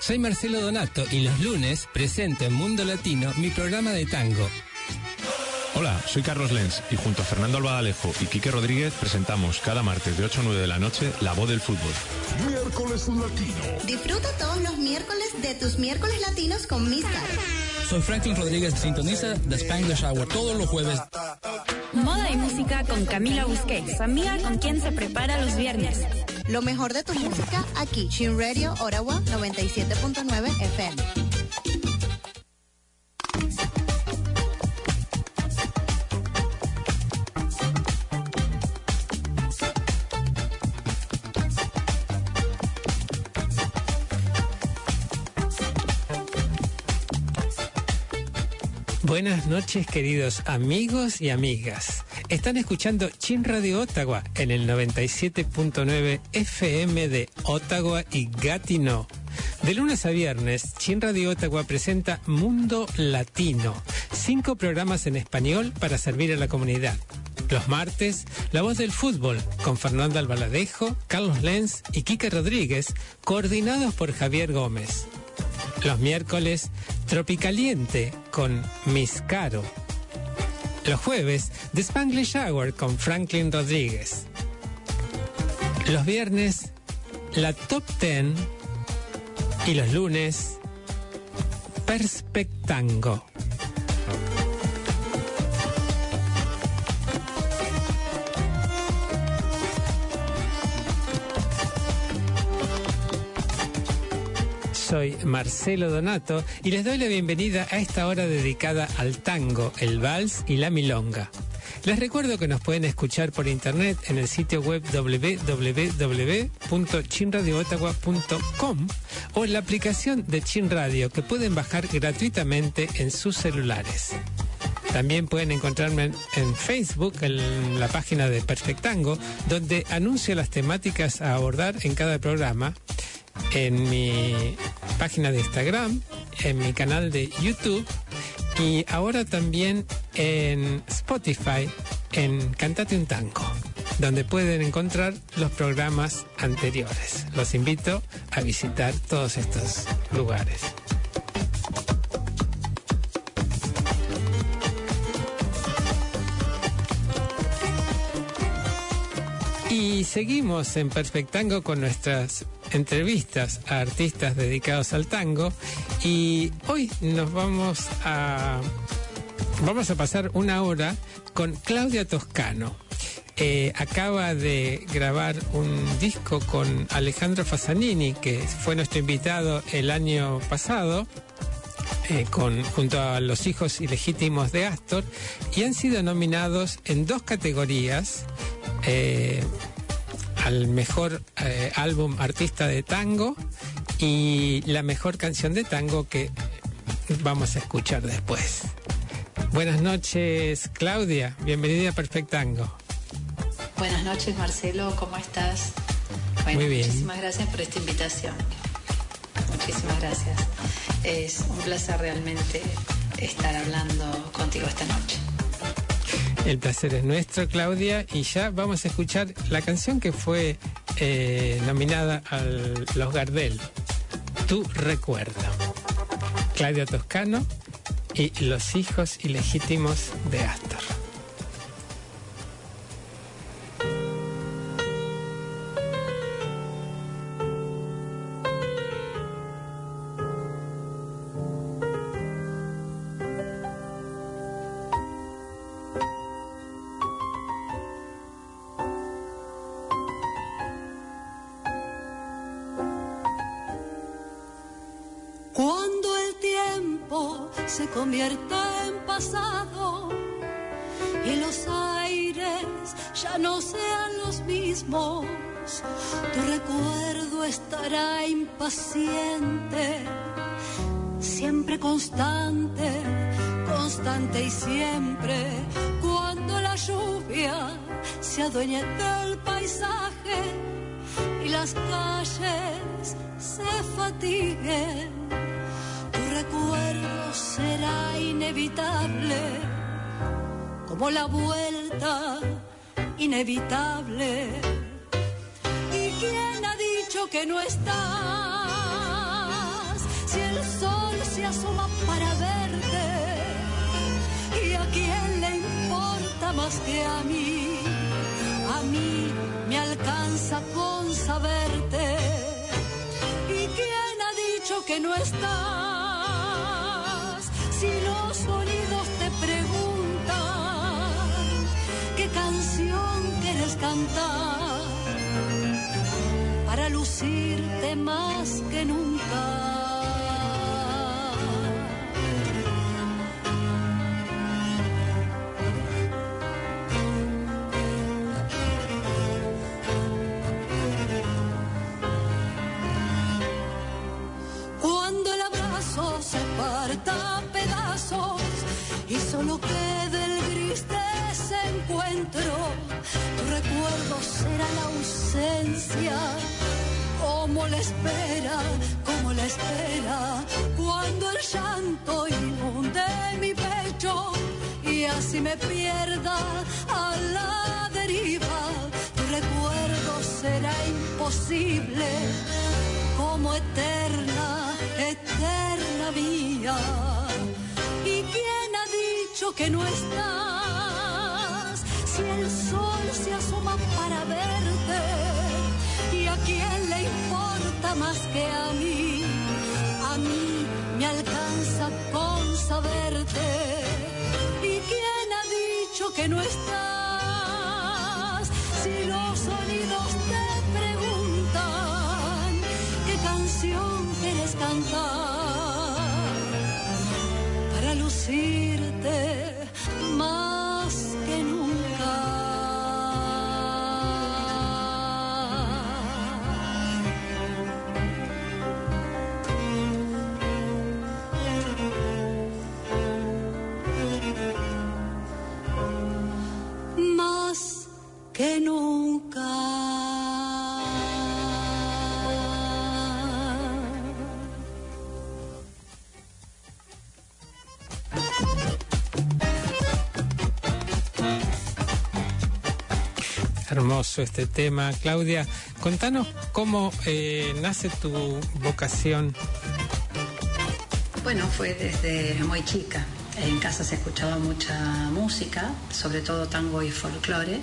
Soy Marcelo Donato y los lunes presento en Mundo Latino mi programa de tango. Hola, soy Carlos Lenz y junto a Fernando Albadalejo y Quique Rodríguez presentamos cada martes de 8 a 9 de la noche La Voz del Fútbol. Miércoles Latino. Disfruta todos los miércoles de tus miércoles latinos con Miss Soy Franklin Rodríguez, sintoniza The Spanglish Hour todos los jueves. Moda y música con Camila Busquets, amiga con quien se prepara los viernes. Lo mejor de tu música aquí, Chin Radio, Ottawa 97.9 FM. Buenas noches queridos amigos y amigas. Están escuchando Chin Radio Ottawa en el 97.9 FM de Ottawa y Gatineau. De lunes a viernes, Chin Radio Ottawa presenta Mundo Latino, cinco programas en español para servir a la comunidad. Los martes, La Voz del Fútbol, con Fernando Albaladejo, Carlos Lenz y Kike Rodríguez, coordinados por Javier Gómez. Los miércoles, Tropicaliente con Miss Caro. Los jueves, The Spanglish Hour con Franklin Rodríguez. Los viernes, la Top Ten. Y los lunes, Perspectango. Soy Marcelo Donato y les doy la bienvenida a esta hora dedicada al tango, el vals y la milonga. Les recuerdo que nos pueden escuchar por internet en el sitio web www.chinradioottawa.com o en la aplicación de Chin Radio que pueden bajar gratuitamente en sus celulares. También pueden encontrarme en Facebook, en la página de Perfectango, donde anuncio las temáticas a abordar en cada programa en mi página de Instagram, en mi canal de YouTube y ahora también en Spotify en Cantate un Tango, donde pueden encontrar los programas anteriores. Los invito a visitar todos estos lugares. Y seguimos en Perfectango con nuestras entrevistas a artistas dedicados al tango y hoy nos vamos a vamos a pasar una hora con Claudia Toscano. Eh, acaba de grabar un disco con Alejandro Fasanini, que fue nuestro invitado el año pasado, eh, con, junto a los hijos ilegítimos de Astor, y han sido nominados en dos categorías. Eh, al mejor eh, álbum artista de tango y la mejor canción de tango que vamos a escuchar después. Buenas noches, Claudia. Bienvenida a Perfect Tango. Buenas noches, Marcelo. ¿Cómo estás? Muy bien. Muchísimas gracias por esta invitación. Muchísimas gracias. Es un placer realmente estar hablando contigo esta noche. El placer es nuestro, Claudia, y ya vamos a escuchar la canción que fue eh, nominada a los Gardel, Tu Recuerdo. Claudia Toscano y Los hijos ilegítimos de Astor. Adueñe del paisaje y las calles se fatiguen, tu recuerdo será inevitable, como la vuelta inevitable. ¿Y quién ha dicho que no está? si el sol se asoma para verte? ¿Y a quién le importa más que a mí? Me alcanza con saberte. ¿Y quién ha dicho que no estás? Si los sonidos te preguntan qué canción quieres cantar para lucirte más que nunca. Y solo quede el gris de ese encuentro, tu recuerdo será la ausencia. Como la espera, como la espera, cuando el llanto inunde mi pecho y así me pierda a la deriva, tu recuerdo será imposible como eterna, eterna mía. ¿Y quién ha dicho que no estás? Si el sol se asoma para verte, ¿y a quién le importa más que a mí? A mí me alcanza con saberte. ¿Y quién ha dicho que no estás? Si los sonidos te preguntan qué canción quieres cantar Hermoso este tema. Claudia, contanos cómo eh, nace tu vocación. Bueno, fue desde muy chica. En casa se escuchaba mucha música, sobre todo tango y folclore.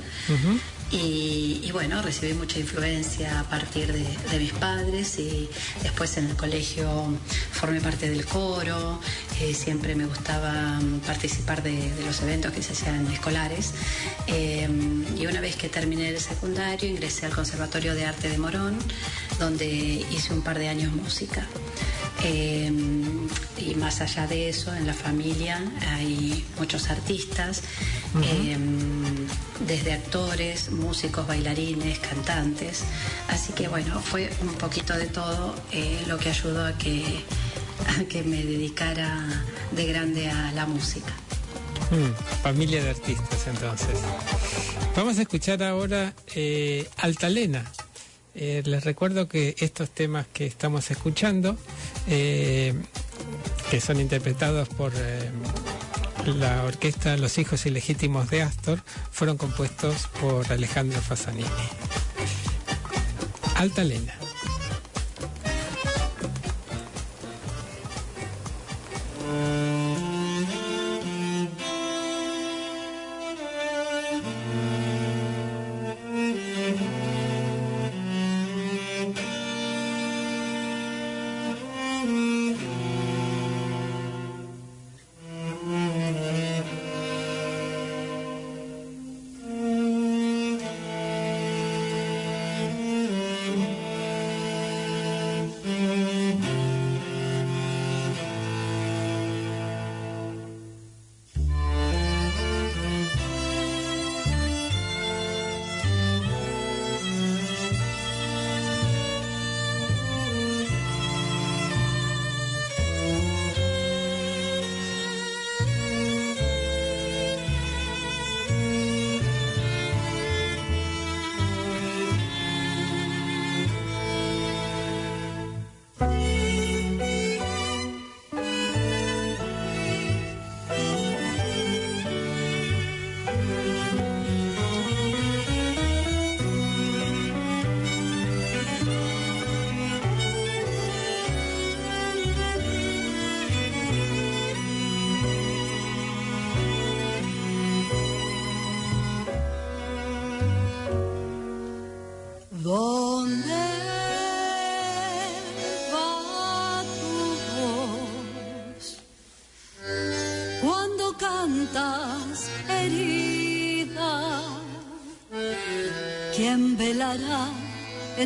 Y, y bueno, recibí mucha influencia a partir de, de mis padres y después en el colegio formé parte del coro. eh, siempre me gustaba mm, participar de, de los eventos que se hacían escolares. Eh, y una vez que terminé el secundario ingresé al Conservatorio de Arte de Morón, donde hice un par de años música. Eh, y más allá de eso, en la familia hay muchos artistas, eh, desde actores, músicos, bailarines, cantantes. Así que bueno, fue un poquito de todo eh, lo que ayudó a que, a que me dedicara de grande a la música. Mm, familia de artistas, entonces. Vamos a escuchar ahora eh, Altalena. Eh, les recuerdo que estos temas que estamos escuchando, que son interpretados por la orquesta Los Hijos Ilegítimos de Astor, fueron compuestos por Alejandro Fasanini. Altalena. ¿Dónde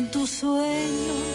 en tus sueños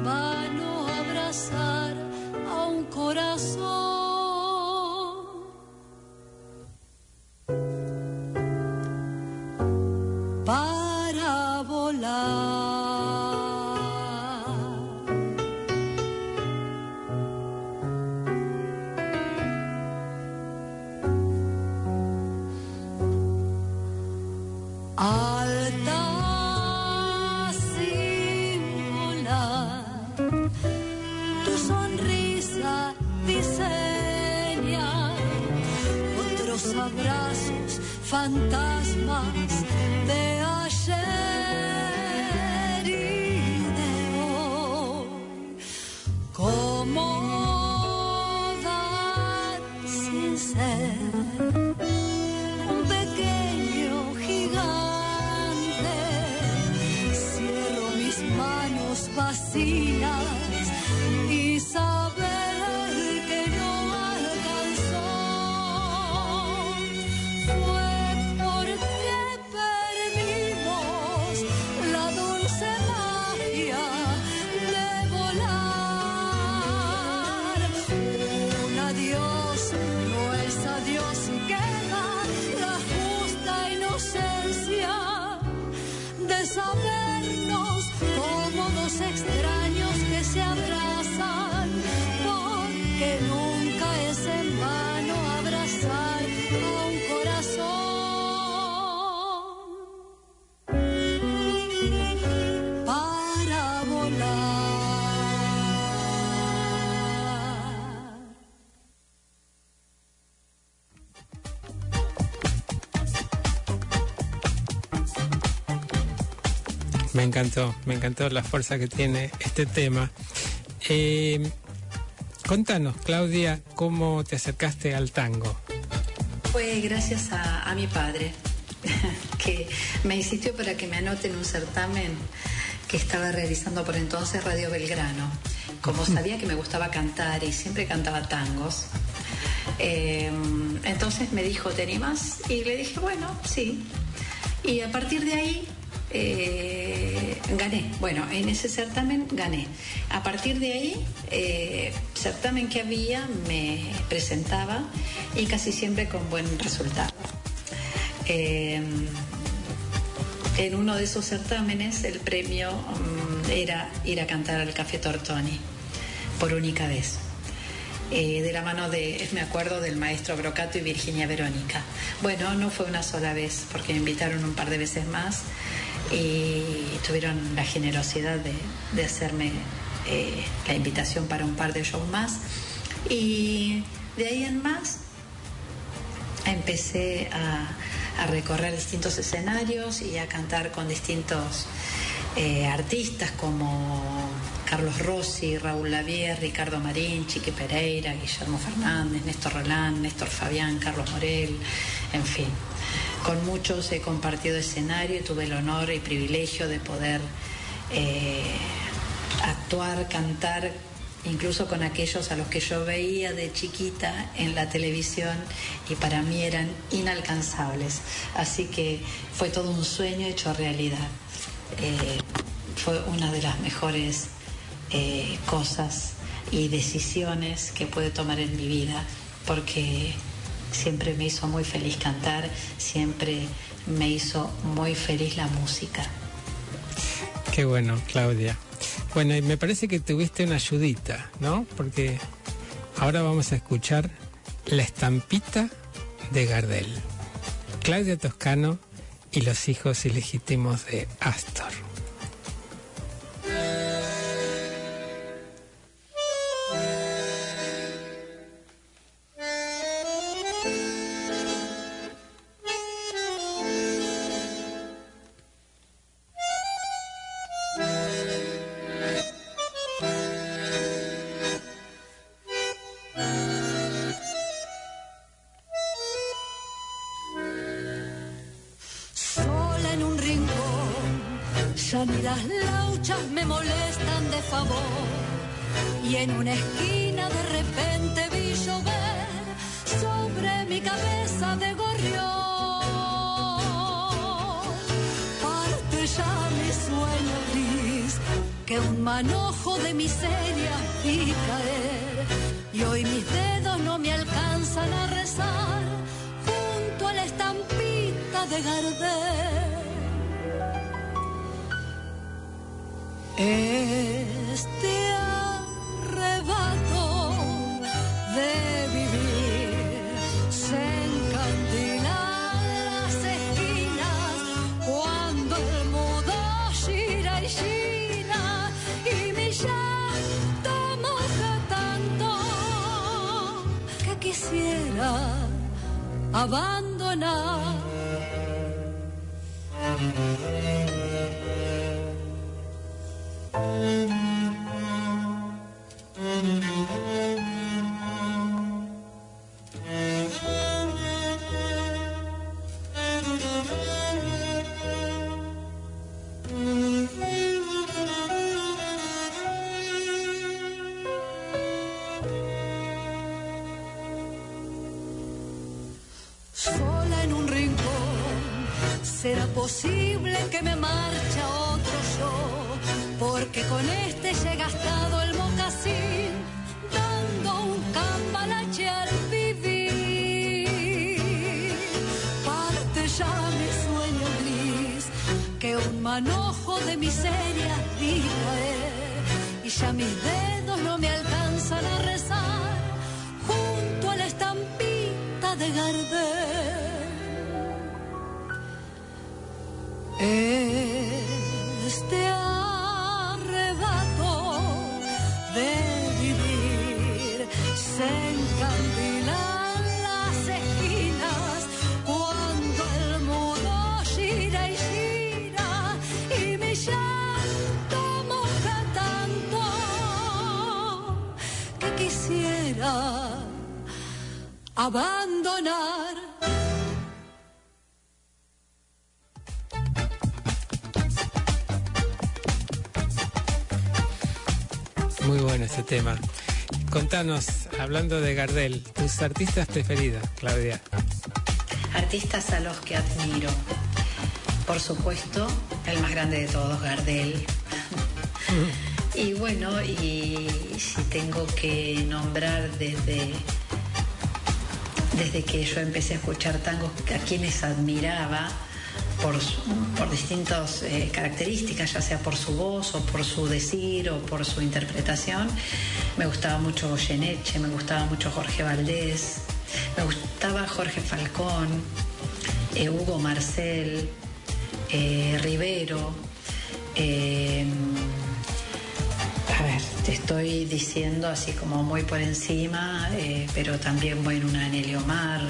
es encantó, me encantó la fuerza que tiene este tema. Eh, contanos, Claudia, cómo te acercaste al tango. Fue gracias a, a mi padre, que me insistió para que me anote en un certamen que estaba realizando por entonces Radio Belgrano. Como sabía que me gustaba cantar y siempre cantaba tangos, eh, entonces me dijo, ¿te animas? Y le dije, bueno, sí. Y a partir de ahí eh, gané. Bueno, en ese certamen gané. A partir de ahí, eh, certamen que había, me presentaba y casi siempre con buen resultado. Eh, en uno de esos certámenes el premio mm, era ir a cantar al Café Tortoni por única vez. Eh, de la mano de, me acuerdo, del maestro Brocato y Virginia Verónica. Bueno, no fue una sola vez, porque me invitaron un par de veces más y tuvieron la generosidad de, de hacerme eh, la invitación para un par de shows más. Y de ahí en más empecé a, recorrer distintos escenarios y a cantar con distintos eh, artistas como Carlos Rossi, Raúl Lavie, Ricardo Marín, Chiqui Pereira, Guillermo Fernández, Néstor Roland, Néstor Fabián, Carlos Morel, en fin. Con muchos he compartido escenario y tuve el honor y privilegio de poder eh, actuar, cantar incluso con aquellos a los que yo veía de chiquita en la televisión y para mí eran inalcanzables. Así que fue todo un sueño hecho realidad. Eh, fue una de las mejores eh, cosas y decisiones que pude tomar en mi vida, porque siempre me hizo muy feliz cantar, siempre me hizo muy feliz la música. Qué bueno, Claudia. Bueno, y me parece que tuviste una ayudita, ¿no? Porque ahora vamos a escuchar La estampita de Gardel. Claudia Toscano y los hijos ilegítimos de Astor. Que un manojo de miseria vi caer. Y hoy mis dedos no me alcanzan a rezar junto a la estampita de Gardel. Este abandonar. De miseria vi abandonar. Muy bueno ese tema. Contanos, hablando de Gardel, tus artistas preferidos, Claudia. Artistas a los que admiro. Por supuesto, el más grande de todos, Gardel. y bueno, y si tengo que nombrar desde, desde que yo empecé a escuchar tangos a quienes admiraba por, por distintas eh, características, ya sea por su voz o por su decir o por su interpretación, me gustaba mucho Goyeneche, me gustaba mucho Jorge Valdés, me gustaba Jorge Falcón, eh, Hugo Marcel, eh, Rivero. A ver, te estoy diciendo así como muy por encima, eh, pero también bueno, una Anelio Mar,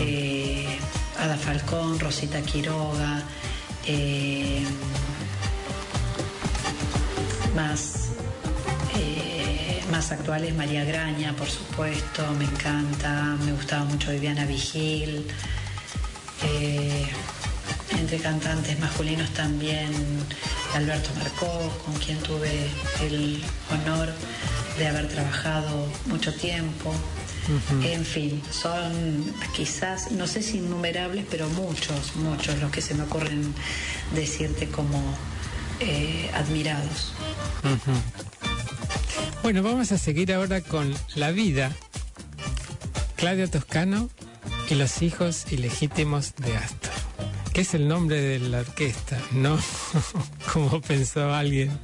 eh, Ada Falcón, Rosita Quiroga, eh, más, eh, más actuales María Graña, por supuesto, me encanta, me gustaba mucho Viviana Vigil. entre cantantes masculinos también Alberto Marcó, con quien tuve el honor de haber trabajado mucho tiempo. En fin, son quizás, no sé si innumerables, pero muchos, muchos los que se me ocurren decirte como eh, admirados. Bueno, vamos a seguir ahora con La vida. Claudia Toscano y los hijos ilegítimos de Astor, es el nombre de la orquesta, no como pensó alguien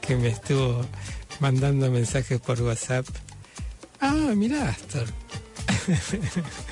que me estuvo mandando mensajes por WhatsApp. Ah, mira Astor.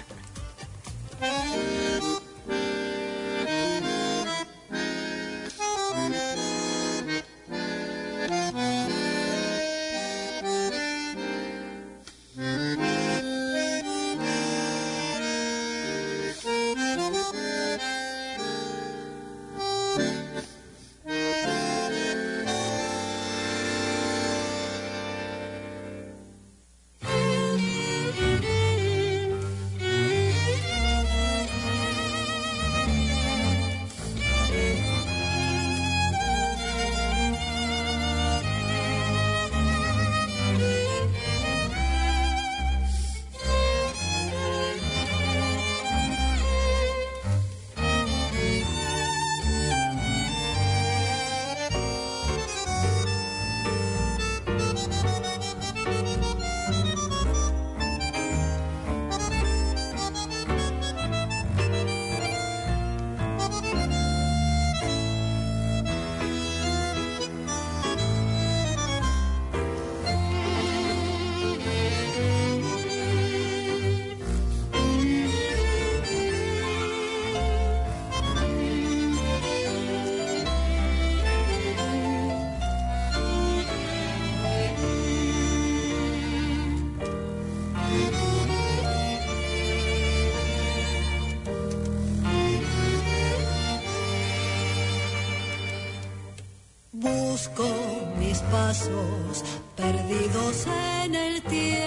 perdidos en el tiempo.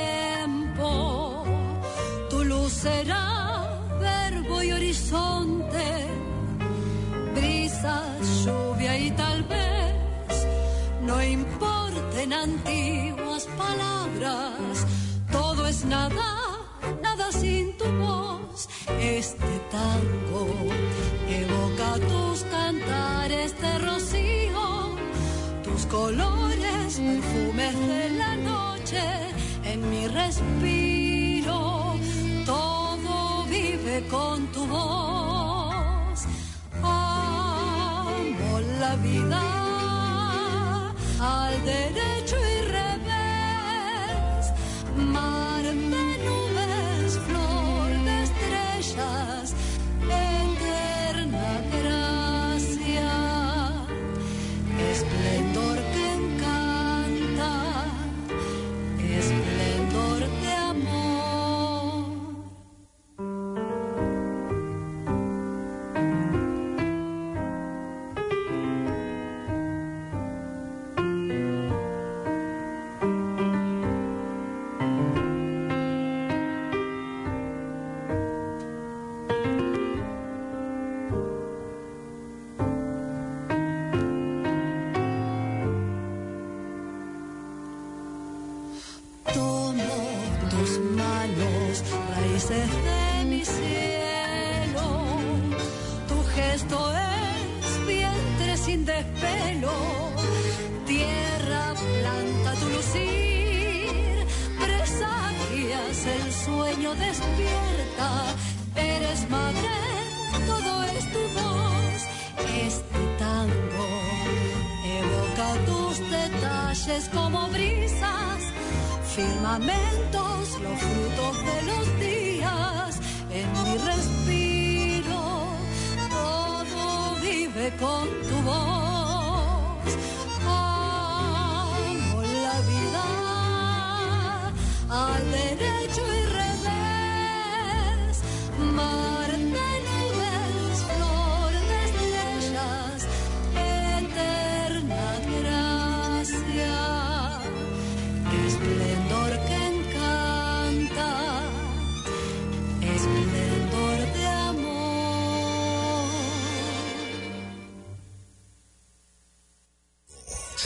Firmamentos,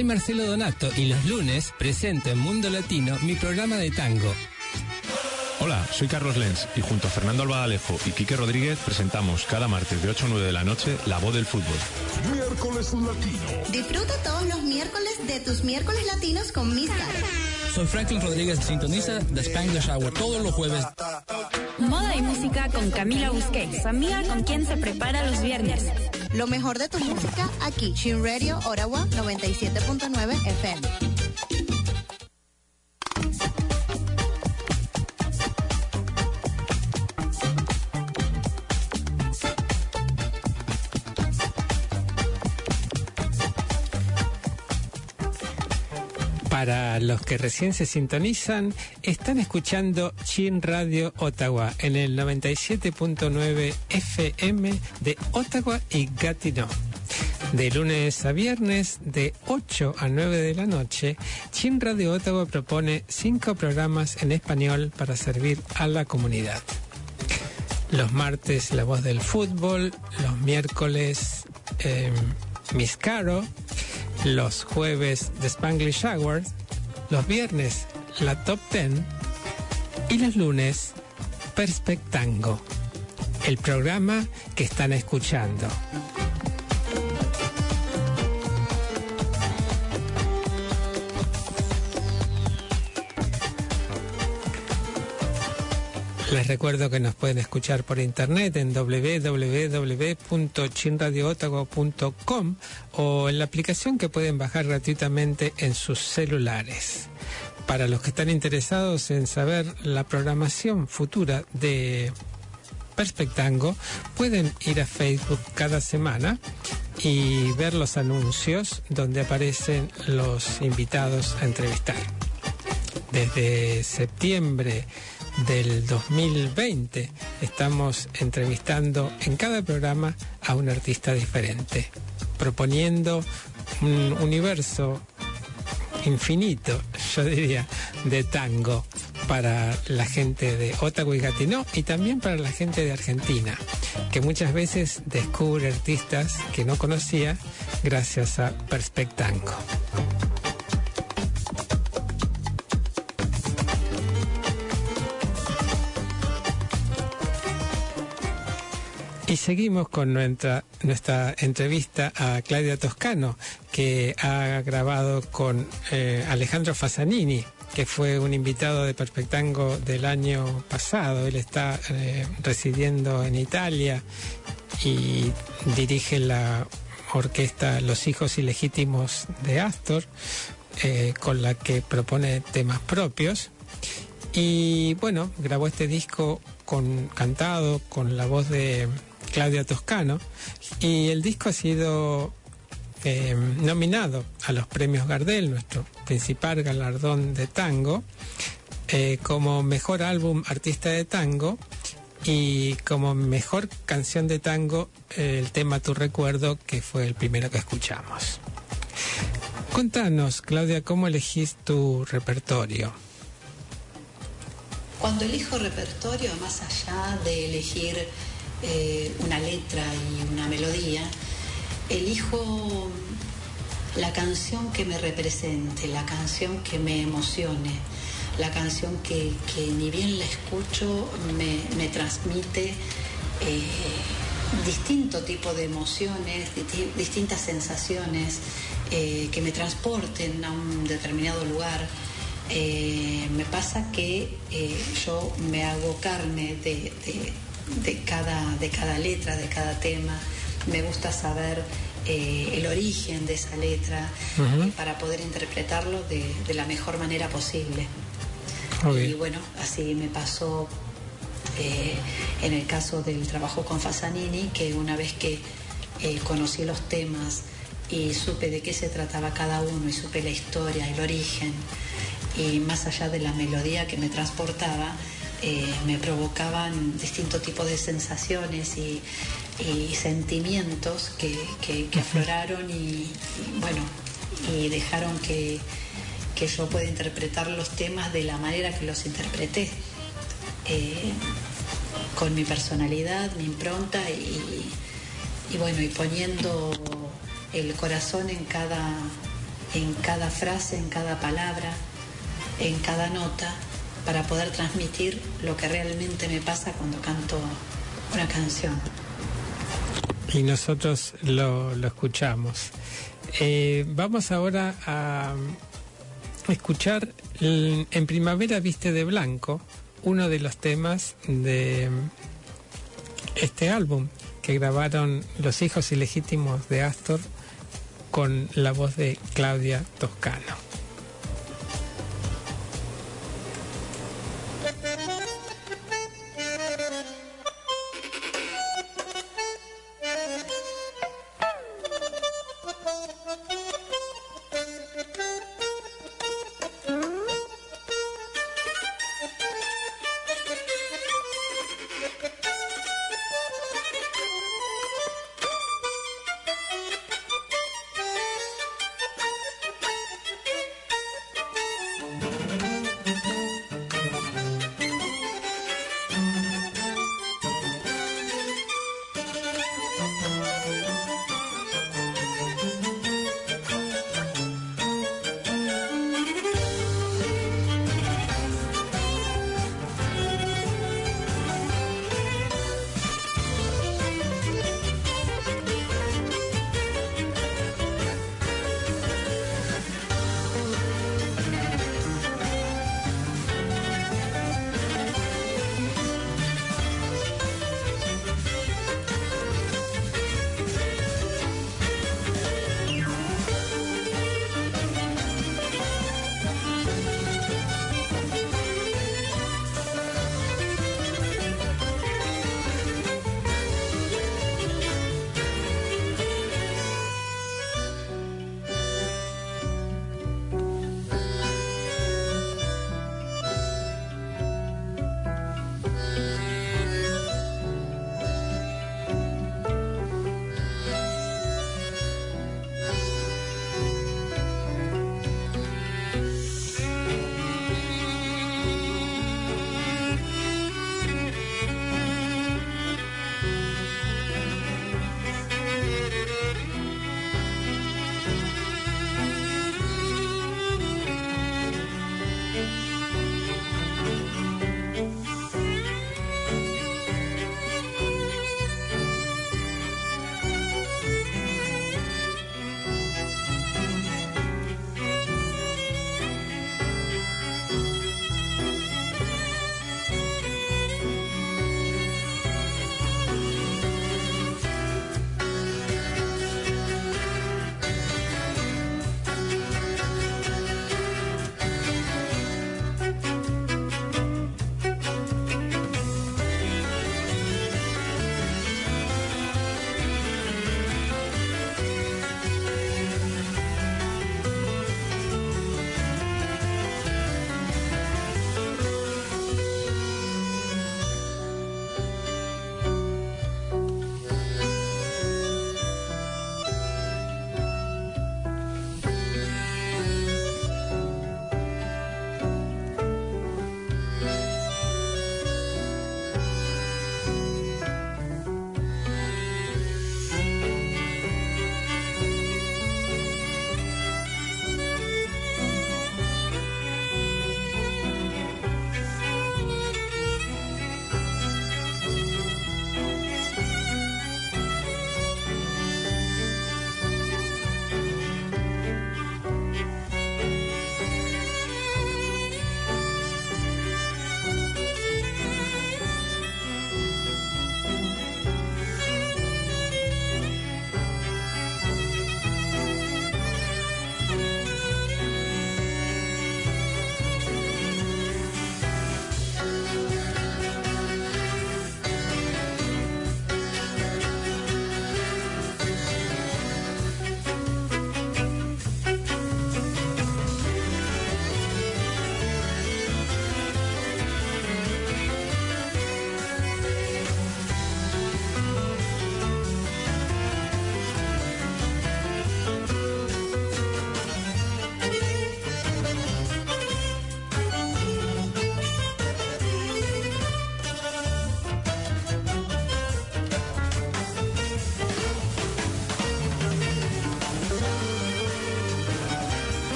Soy Marcelo Donato y los lunes presento en Mundo Latino mi programa de tango. Hola, soy Carlos Lenz y junto a Fernando Albadalejo y Quique Rodríguez presentamos cada martes de 8 a 9 de la noche La Voz del Fútbol. Miércoles Latino. Disfruta todos los miércoles de tus miércoles latinos con Miss Caro. Soy Franklin Rodríguez, sintoniza The Spanglish Hour todos los jueves. Moda y música con Camila Busquets, su amiga con quien se prepara los viernes. Lo mejor de tu música aquí, Shin Radio Ottawa 97.9 FM. Los que recién se sintonizan, están escuchando Chin Radio Ottawa en el 97.9 FM de Ottawa y Gatineau. De lunes a viernes, de 8 a 9 de la noche, Chin Radio Ottawa propone cinco programas en español para servir a la comunidad. Los martes, La Voz del Fútbol, los miércoles, eh, Miss Caro, los jueves The Spanglish Hour, los viernes la Top Ten y los lunes Perspectango, el programa que están escuchando. Les recuerdo que nos pueden escuchar por internet en www.chinradiootago.com o en la aplicación que pueden bajar gratuitamente en sus celulares. Para los que están interesados en saber la programación futura de Perspectango, pueden ir a Facebook cada semana y ver los anuncios donde aparecen los invitados a entrevistar. Desde septiembre del 2020 estamos entrevistando en cada programa a un artista diferente, proponiendo un universo infinito, yo diría, de tango para la gente de Ottawa y Gatineau y también para la gente de Argentina, que muchas veces descubre artistas que no conocía gracias a Perspectango. Y seguimos con nuestra, nuestra entrevista a Claudia Toscano, que ha grabado con eh, Alejandro Fasanini, que fue un invitado de Perspectango del año pasado. Él está eh, residiendo en Italia y dirige la orquesta Los Hijos Ilegítimos de Astor, eh, con la que propone temas propios. Y bueno, grabó este disco con, cantado con la voz de Claudia Toscano, y el disco ha sido eh, nominado a los premios Gardel, nuestro principal galardón de tango, eh, como mejor álbum artista de tango y como mejor canción de tango el tema Tu Recuerdo, que fue el primero que escuchamos. Contanos, Claudia, ¿cómo elegís tu repertorio? Cuando elijo repertorio, más allá de elegir eh, una letra y una melodía, elijo la canción que me represente, la canción que me emocione, la canción que, que ni bien la escucho me, me transmite eh, distinto tipo de emociones, disti- distintas sensaciones eh, que me transporten a un determinado lugar. Me pasa que yo me hago carne de- de cada, de cada letra, de cada tema. Me gusta saber eh, el origen de esa letra eh, para poder interpretarlo de, de la mejor manera posible. Y bueno, así me pasó eh, en el caso del trabajo con Fasanini, que una vez que conocí los temas y supe de qué se trataba cada uno y supe la historia, el origen, y más allá de la melodía que me transportaba, eh, me provocaban distintos tipos de sensaciones y, y sentimientos que, que- que afloraron y, y, bueno, y dejaron que, que yo pueda interpretar los temas de la manera que los interpreté. Eh, con mi personalidad, mi impronta y, y bueno, y poniendo el corazón en cada, en cada frase, en cada palabra, en cada nota, para poder transmitir lo que realmente me pasa cuando canto una canción. Y nosotros lo, escuchamos. Eh, vamos ahora a escuchar En Primavera Viste de Blanco, uno de los temas de este álbum que grabaron los hijos ilegítimos de Astor con la voz de Claudia Toscano.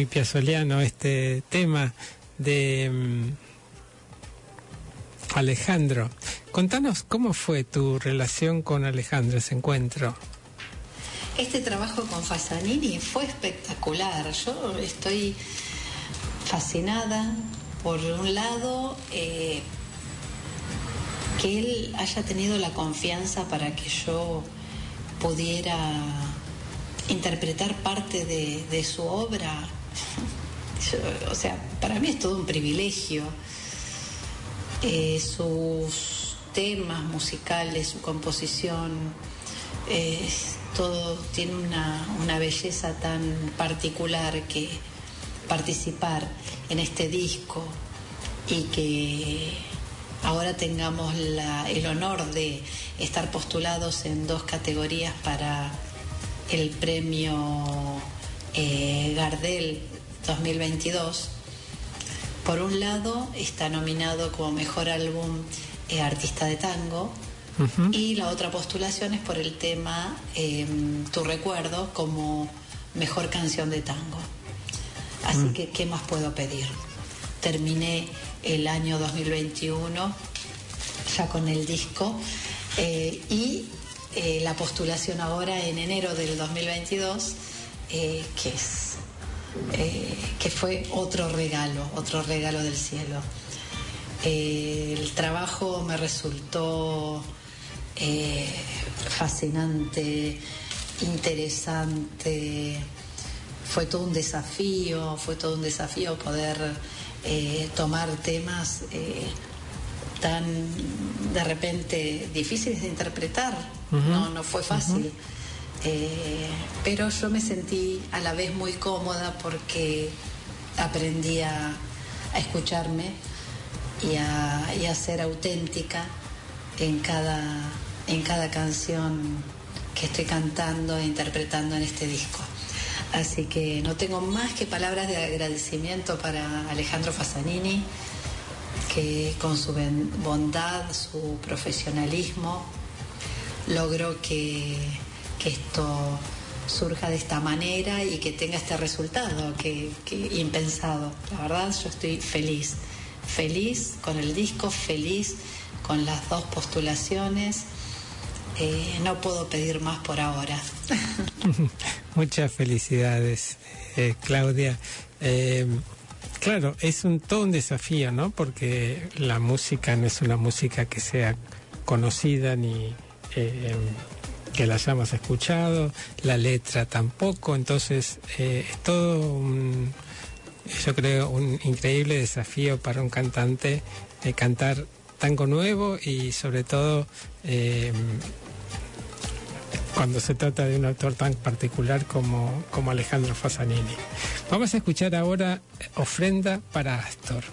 Muy piazoliano este tema de mm, Alejandro. Contanos cómo fue tu relación con Alejandro, ese encuentro. Este trabajo con Fasanini fue espectacular. Yo estoy fascinada, por un lado, eh, que él haya tenido la confianza para que yo pudiera interpretar parte de, su obra. O sea, para mí es todo un privilegio. Eh, sus temas musicales, su composición, todo tiene una, una belleza tan particular que participar en este disco y que ahora tengamos el honor de estar postulados en dos categorías para el premio eh, Gardel 2022. Por un lado está nominado como mejor álbum eh, artista de tango y la otra postulación es por el tema em, Tu recuerdo como mejor canción de tango. Así mm. que, ¿qué más puedo pedir? Terminé el año 2021 ya con el disco eh, y la postulación ahora en enero del 2022, eh, que es que fue otro regalo, otro regalo del cielo. el trabajo me resultó fascinante, interesante fue todo un desafío, fue todo un desafío poder eh, tomar temas eh, tan de repente difíciles de interpretar. no, no fue fácil. Eh, pero yo me sentí a la vez muy cómoda porque aprendí a, escucharme y a, ser auténtica en cada, en cada canción que estoy cantando e interpretando en este disco. Así que no tengo más que palabras de agradecimiento para Alejandro Fasanini, que con su bondad, su profesionalismo, logró que, esto surja de esta manera y que tenga este resultado que, impensado. La verdad, yo estoy feliz, feliz con el disco, feliz con las dos postulaciones. Eh, no puedo pedir más por ahora. Muchas felicidades, eh, Claudia. Eh, claro, es un, todo un desafío, ¿no? Porque la música no es una música que sea conocida ni que la hayamos escuchado, la letra tampoco, entonces es todo un, yo creo, un increíble desafío para un cantante cantar tango nuevo y sobre todo cuando se trata de un autor tan particular como, como Alejandro Fasanini. Vamos a escuchar ahora Ofrenda para Astor.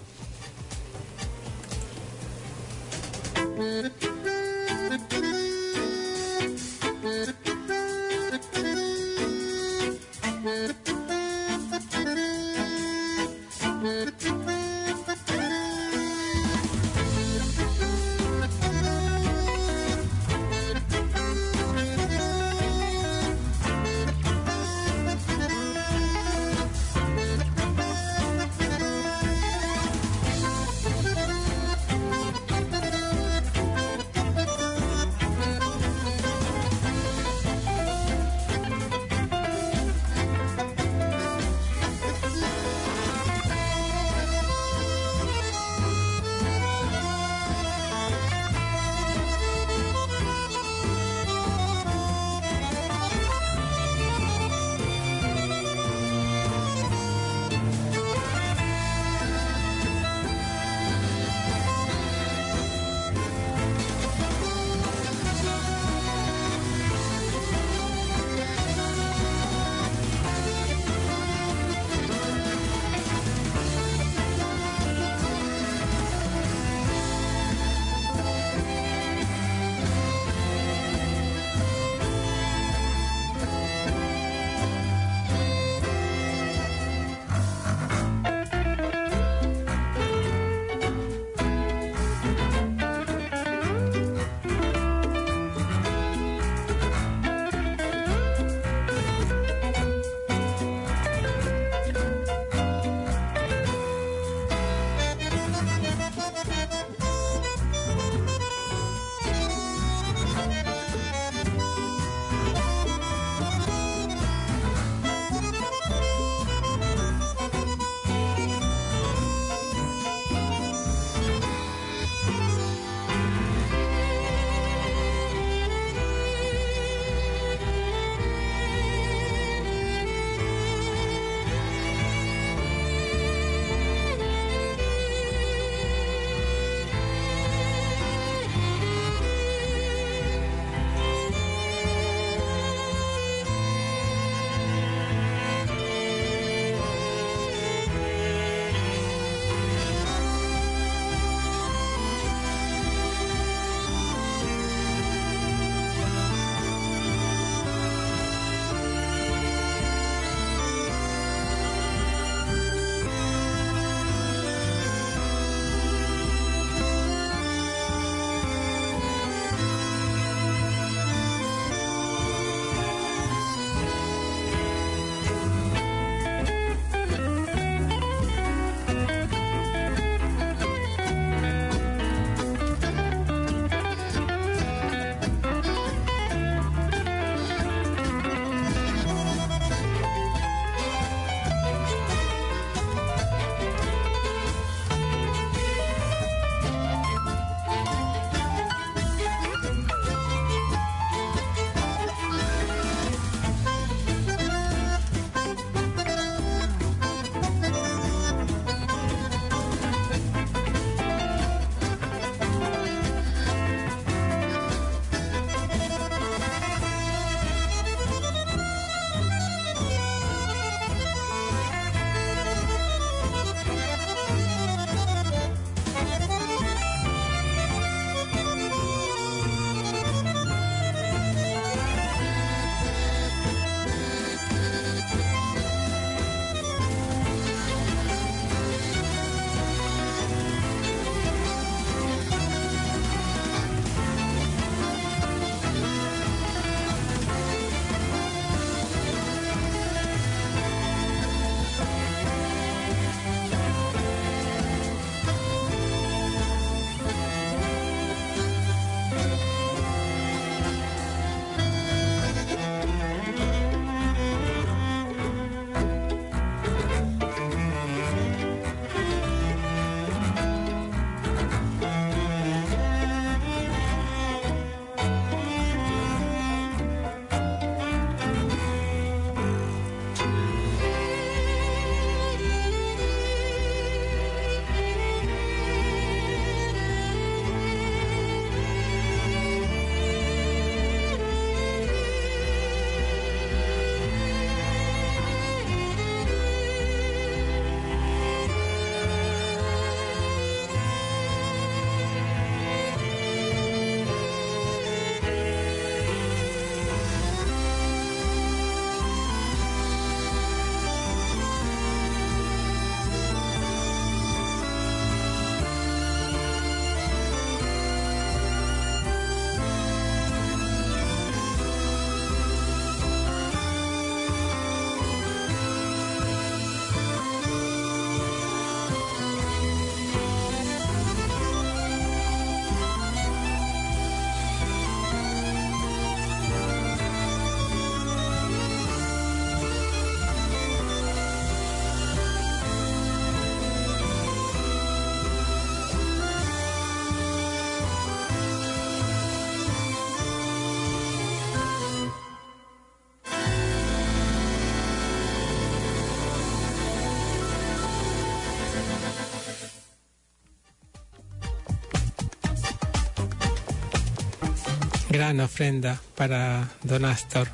Gran ofrenda para Don Astor.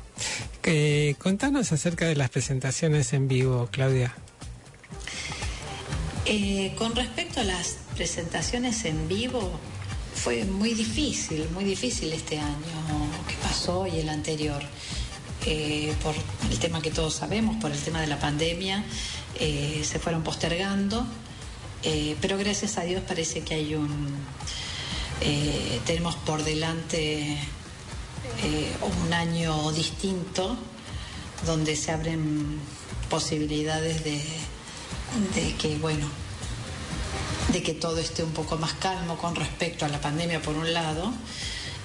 Eh, contanos acerca de las presentaciones en vivo, Claudia. Eh, con respecto a las presentaciones en vivo, fue muy difícil, muy difícil este año que pasó y el anterior. Eh, por el tema que todos sabemos, por el tema de la pandemia, se fueron postergando, pero gracias a Dios parece que hay un... tenemos por delante un año distinto donde se abren posibilidades de, de que, bueno, de que todo esté un poco más calmo con respecto a la pandemia por un lado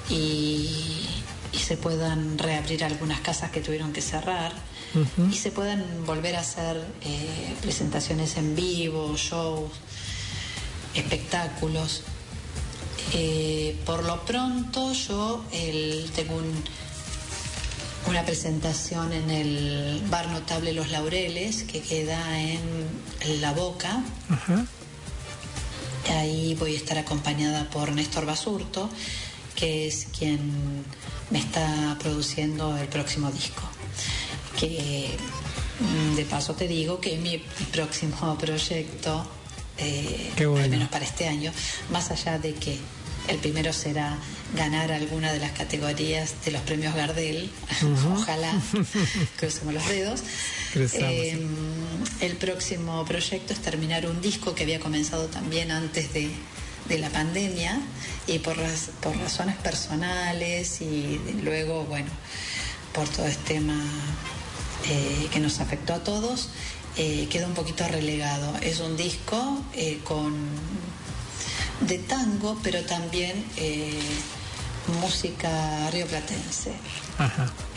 y, se puedan reabrir algunas casas que tuvieron que cerrar y se puedan volver a hacer eh, presentaciones en vivo, shows, espectáculos. Eh, por lo pronto yo tengo una presentación en el bar notable Los Laureles que queda en La Boca. Ahí voy a estar acompañada por Néstor Basurto, que es quien me está produciendo el próximo disco. Que mm, de paso te digo que mi próximo proyecto, eh, al menos para este año, más allá de que el primero será ganar alguna de las categorías de los premios Gardel, ojalá, crucemos los dedos. Eh, el próximo proyecto es terminar un disco que había comenzado también antes de, la pandemia y por, por razones personales y luego, bueno, por todo este tema eh, que nos afectó a todos, eh, quedó un poquito relegado. Es un disco con de tango, pero también música rioplatense,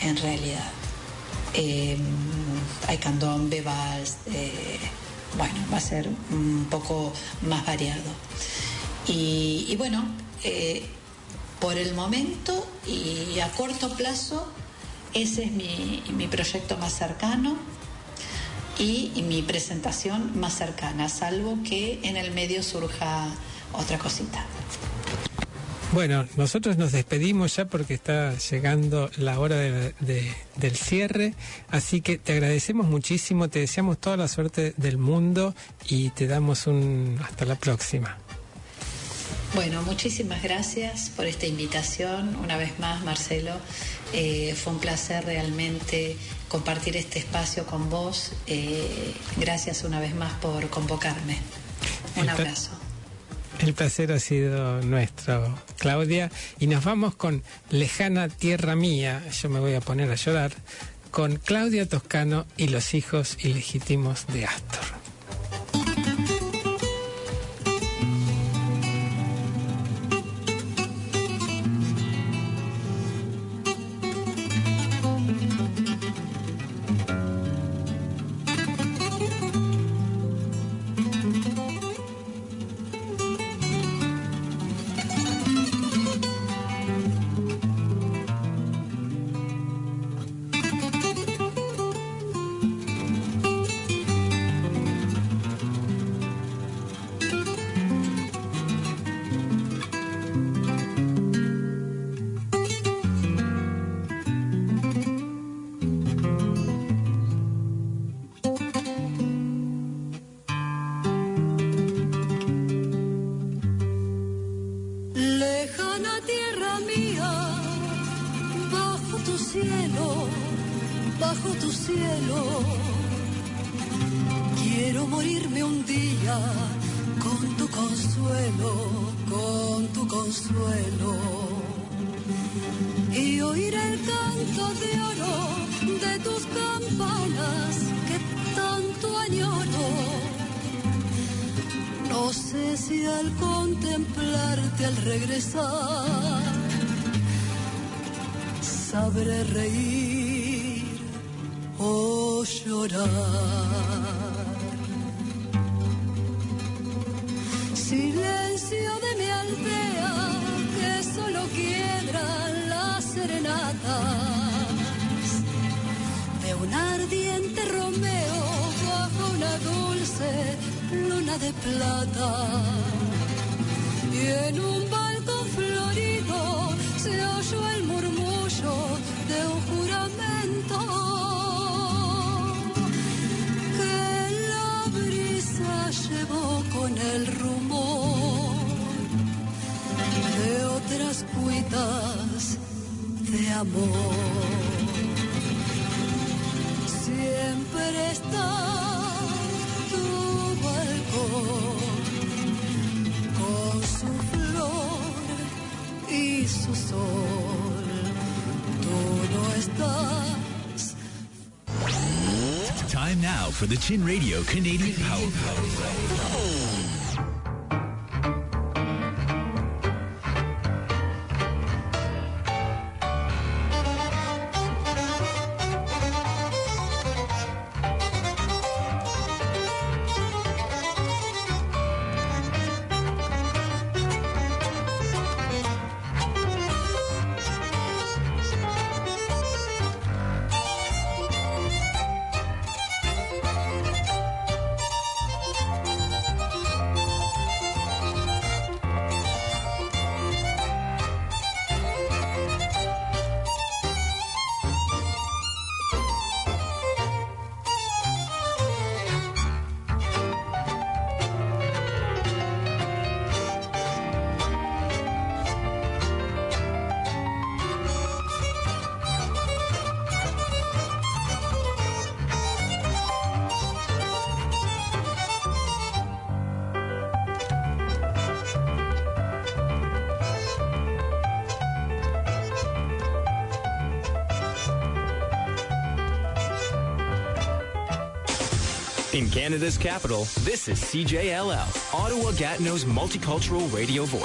en realidad. Eh, hay candombe, vals, eh, bueno, va a ser un poco más variado. Y, bueno, eh, por el momento y a corto plazo, ese es mi, mi proyecto más cercano y, y mi presentación más cercana, salvo que en el medio surja otra cosita. Bueno, nosotros nos despedimos ya porque está llegando la hora del cierre, así que te agradecemos muchísimo, te deseamos toda la suerte del mundo y te damos un hasta la próxima. Bueno, muchísimas gracias por esta invitación. Una vez más, Marcelo, eh, fue un placer realmente compartir este espacio con vos. Eh, gracias una vez más por convocarme. Un abrazo. El placer ha sido nuestro, Claudia, y nos vamos con Lejana Tierra Mía, yo me voy a poner a llorar, con Claudia Toscano y los hijos ilegítimos de Astor. For the Chin Radio Canadian Power In Canada's capital, this is CJLL, Ottawa Gatineau's multicultural radio voice.